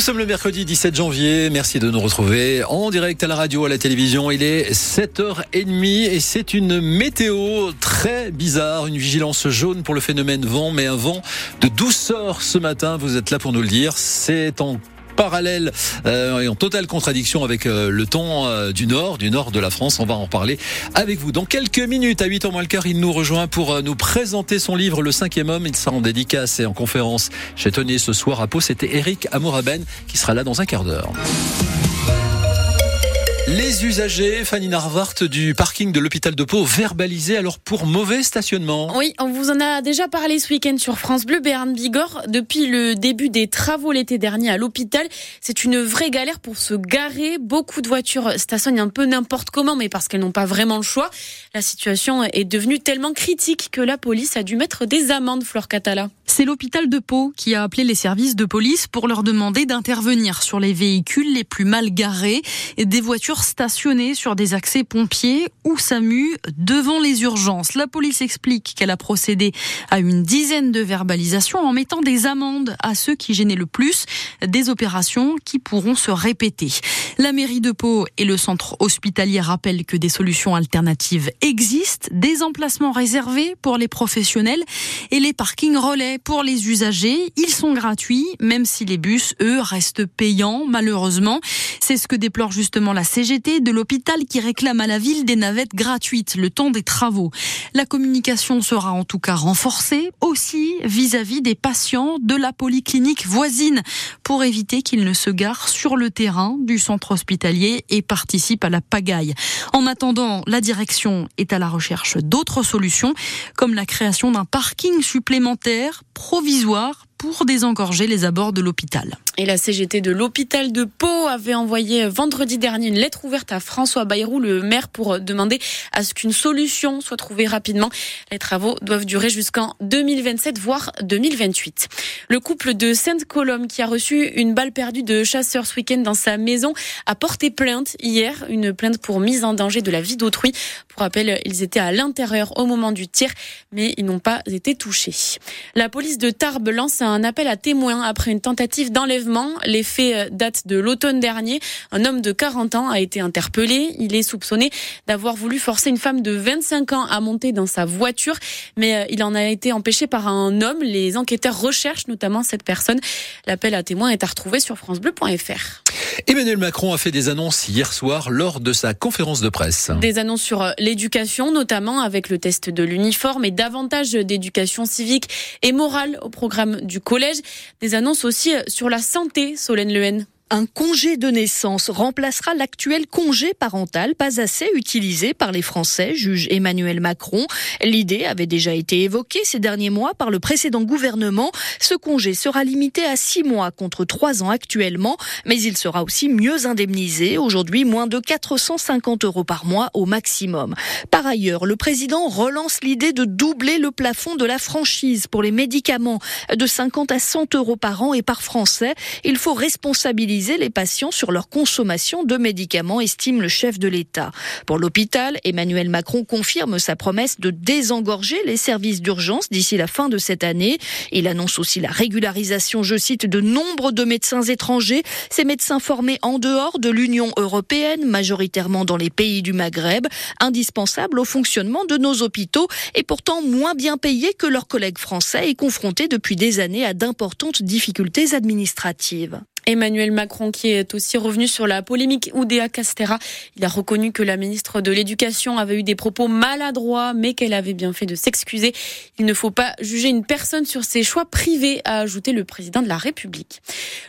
Nous sommes le mercredi 17 janvier. Merci de nous retrouver en direct à la radio, à la télévision. Il est 7h30 et c'est une météo très bizarre. Une vigilance jaune pour le phénomène vent, mais un vent de douceur ce matin. Vous êtes là pour nous le dire. C'est en parallèle euh, et en totale contradiction avec euh, le temps euh, du nord, du nord de la France. On va en parler avec vous. Dans quelques minutes, à 8h moins le quart, il nous rejoint pour nous présenter son livre Le cinquième homme. Il sera en dédicace et en conférence chez Tony ce soir à Pau. C'était Eric Amoraben qui sera là dans un quart d'heure. Les usagers, Fanny Narvart, du parking de l'hôpital de Pau, verbalisés alors pour mauvais stationnement. Oui, on vous en a déjà parlé ce week-end sur France Bleu, Béarn Bigorre. Depuis le début des travaux l'été dernier à l'hôpital, c'est une vraie galère pour se garer. Beaucoup de voitures stationnent un peu n'importe comment, mais parce qu'elles n'ont pas vraiment le choix. La situation est devenue tellement critique que la police a dû mettre des amendes, Flore Catala. C'est l'hôpital de Pau qui a appelé les services de police pour leur demander d'intervenir sur les véhicules les plus mal garés et des voitures stationnées sur des accès pompiers ou SAMU devant les urgences. La police explique qu'elle a procédé à une dizaine de verbalisations en mettant des amendes à ceux qui gênaient le plus, des opérations qui pourront se répéter. La mairie de Pau et le centre hospitalier rappellent que des solutions alternatives existent, des emplacements réservés pour les professionnels et les parkings relais pour les usagers. Ils sont gratuits, même si les bus, eux, restent payants, malheureusement. C'est ce que déplore justement la CGT de l'hôpital qui réclame à la ville des navettes gratuites le temps des travaux. La communication sera en tout cas renforcée aussi vis-à-vis des patients de la polyclinique voisine pour éviter qu'ils ne se garent sur le terrain du centre hospitalier et participent à la pagaille. En attendant, la direction est à la recherche d'autres solutions comme la création d'un parking supplémentaire provisoire pour désengorger les abords de l'hôpital. Et la CGT de l'hôpital de Pau avait envoyé vendredi dernier une lettre ouverte à François Bayrou, le maire, pour demander à ce qu'une solution soit trouvée rapidement. Les travaux doivent durer jusqu'en 2027, voire 2028. Le couple de Sainte-Colombe qui a reçu une balle perdue de chasseur ce week-end dans sa maison a porté plainte hier, une plainte pour mise en danger de la vie d'autrui. Pour rappel, ils étaient à l'intérieur au moment du tir, mais ils n'ont pas été touchés. La police de Tarbes lance un un appel à témoins après une tentative d'enlèvement. Les faits euh, datent de l'automne dernier. Un homme de 40 ans a été interpellé. Il est soupçonné d'avoir voulu forcer une femme de 25 ans à monter dans sa voiture, mais euh, il en a été empêché par un homme. Les enquêteurs recherchent notamment cette personne. L'appel à témoins est à retrouver sur francebleu.fr. Emmanuel Macron a fait des annonces hier soir lors de sa conférence de presse. Des annonces sur euh, l'éducation, notamment avec le test de l'uniforme et davantage d'éducation civique et morale au programme du collège. Des annonces aussi euh, sur la santé, Solène Lehen un congé de naissance remplacera l'actuel congé parental, pas assez utilisé par les Français, juge Emmanuel Macron. L'idée avait déjà été évoquée ces derniers mois par le précédent gouvernement. Ce congé sera limité à six mois contre trois ans actuellement, mais il sera aussi mieux indemnisé. Aujourd'hui, moins de 450 euros par mois au maximum. Par ailleurs, le président relance l'idée de doubler le plafond de la franchise pour les médicaments de 50 à 100 euros par an et par Français. Il faut responsabiliser les patients sur leur consommation de médicaments, estime le chef de l'État. Pour l'hôpital, Emmanuel Macron confirme sa promesse de désengorger les services d'urgence d'ici la fin de cette année. Il annonce aussi la régularisation, je cite, de nombre de médecins étrangers, ces médecins formés en dehors de l'Union européenne, majoritairement dans les pays du Maghreb, indispensables au fonctionnement de nos hôpitaux et pourtant moins bien payés que leurs collègues français et confrontés depuis des années à d'importantes difficultés administratives. Emmanuel Macron qui est aussi revenu sur la polémique Oudéa Castera. Il a reconnu que la ministre de l'Éducation avait eu des propos maladroits, mais qu'elle avait bien fait de s'excuser. Il ne faut pas juger une personne sur ses choix privés, a ajouté le président de la République.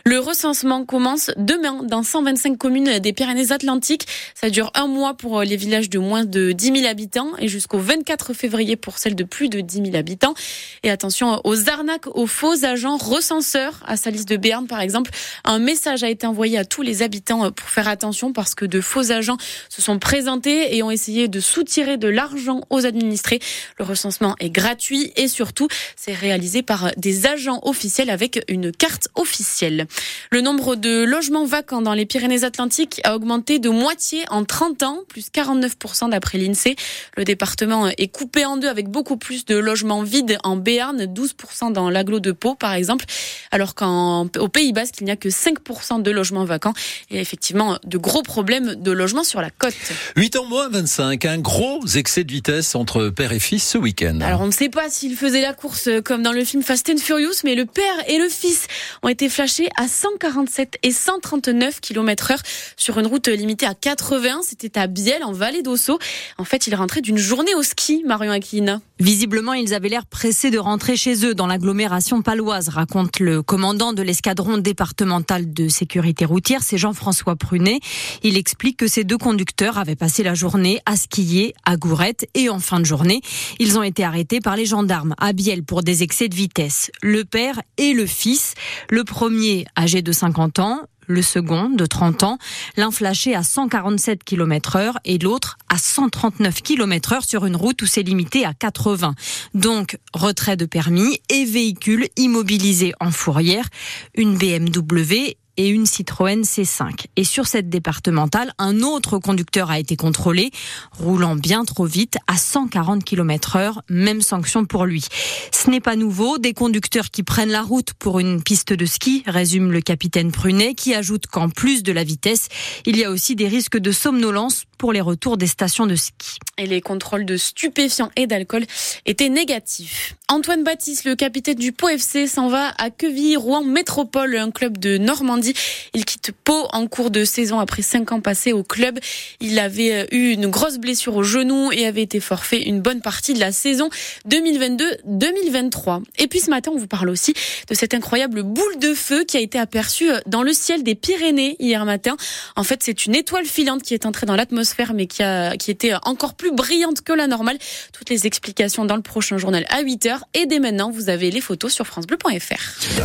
Le recensement commence demain dans 125 communes des Pyrénées-Atlantiques. Ça dure un mois pour les villages de moins de 10 000 habitants et jusqu'au 24 février pour celles de plus de 10 000 habitants. Et attention aux arnaques, aux faux agents recenseurs. À Salis de Béarn, par exemple, un message a été envoyé à tous les habitants euh, pour faire attention parce que de faux agents se sont présentés et ont essayé de soutirer de l'argent aux administrés. Le recensement est gratuit et surtout, c'est réalisé par des agents officiels avec une carte officielle. Le nombre de logements vacants dans les Pyrénées-Atlantiques a augmenté de moitié en 30 ans, plus 49% d'après l'INSEE. Le département est coupé en deux avec beaucoup plus de logements vides en Béarn, 12% dans l'agglo de Pau par exemple, alors qu'au Pays Basque, il n'y a que 5% de logements vacants. Et effectivement, de gros problèmes de logement sur la côte. 8 ans moins 25, un gros excès de vitesse entre père et fils ce week-end. Alors on ne sait pas s'ils faisaient la course comme dans le film Fast and Furious, mais le père et le fils ont été flashés à 147 et 139 km heure sur une route limitée à 80. C'était à Biel, en vallée d'Ossau. En fait, ils rentraient d'une journée au ski, Marion Aquilina. Visiblement, ils avaient l'air pressés de rentrer chez eux dans l'agglomération paloise, raconte le commandant de l'escadron départemental de sécurité routière, c'est Jean-François Prunet. Il explique que ces deux conducteurs avaient passé la journée à skier à Gourette et en fin de journée, ils ont été arrêtés par les gendarmes à Biel pour des excès de vitesse. Le père et le fils, le premier âgé de 50 ans, le second de 30 ans, l'un flashé à 147 km heure et l'autre à 139 km heure sur une route où c'est limité à 80. Donc, retrait de permis et véhicule immobilisé en fourrière, une BMW et une Citroën C5. Et sur cette départementale, un autre conducteur a été contrôlé, roulant bien trop vite à 140 km heure, même sanction pour lui. Ce n'est pas nouveau, des conducteurs qui prennent la route pour une piste de ski, résume le capitaine Prunet, qui ajoute qu'en plus de la vitesse, il y a aussi des risques de somnolence pour les retours des stations de ski. Et les contrôles de stupéfiants et d'alcool étaient négatifs. Antoine Baptiste, le capitaine du Pau FC, s'en va à Quevilly-Rouen Métropole, un club de Normandie. Il quitte Pau en cours de saison après cinq ans passés au club. Il avait euh, eu une grosse blessure au genou et avait été forfait une bonne partie de la saison 2022-2023. Et puis ce matin, on vous parle aussi de cette incroyable boule de feu qui a été aperçue euh, dans le ciel des Pyrénées hier matin. En fait, c'est une étoile filante qui est entrée dans l'atmosphère mais qui, a, qui était encore plus brillante que la normale. Toutes les explications dans le prochain journal à 8h. Et dès maintenant, vous avez les photos sur FranceBleu.fr.